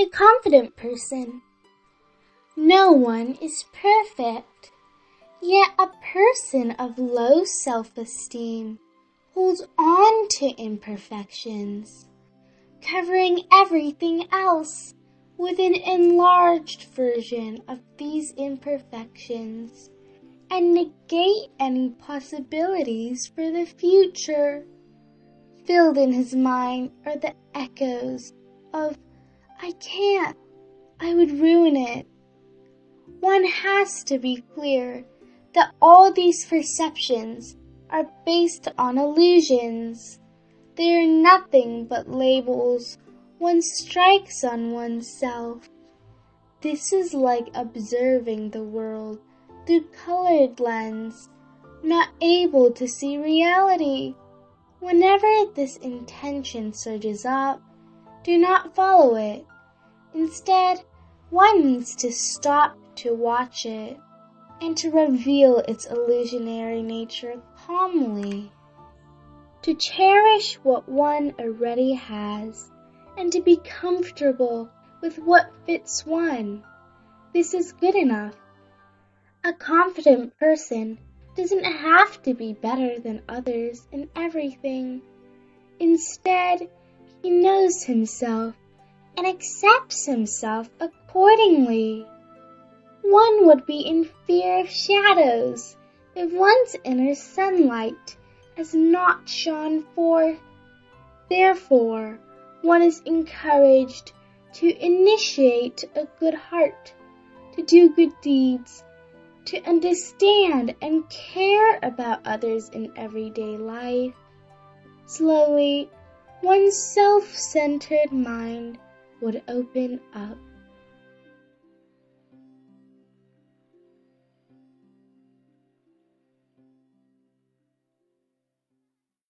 A confident person. No one is perfect, yet a person of low self-esteem holds on to imperfections, covering everything else with an enlarged version of these imperfections and negate any possibilities for the future. Filled in his mind are the echoes of, I can't, I would ruin it. One has to be clear that all these perceptions are based on illusions. They are nothing but labels one strikes on oneself. This is like observing the world through colored lens, not able to see reality. Whenever this intention surges up, do not follow it. Instead, one needs to stop to watch it and to reveal its illusionary nature calmly. To cherish what one already has and to be comfortable with what fits one. This is good enough. A confident person doesn't have to be better than others in everything. Instead, he knows himself and accepts himself accordingly. One would be in fear of shadows if one's inner sunlight has not shone forth. Therefore, one is encouraged to initiate a good heart, to do good deeds, to understand and care about others in everyday life. Slowly, one's self-centered mind would open up.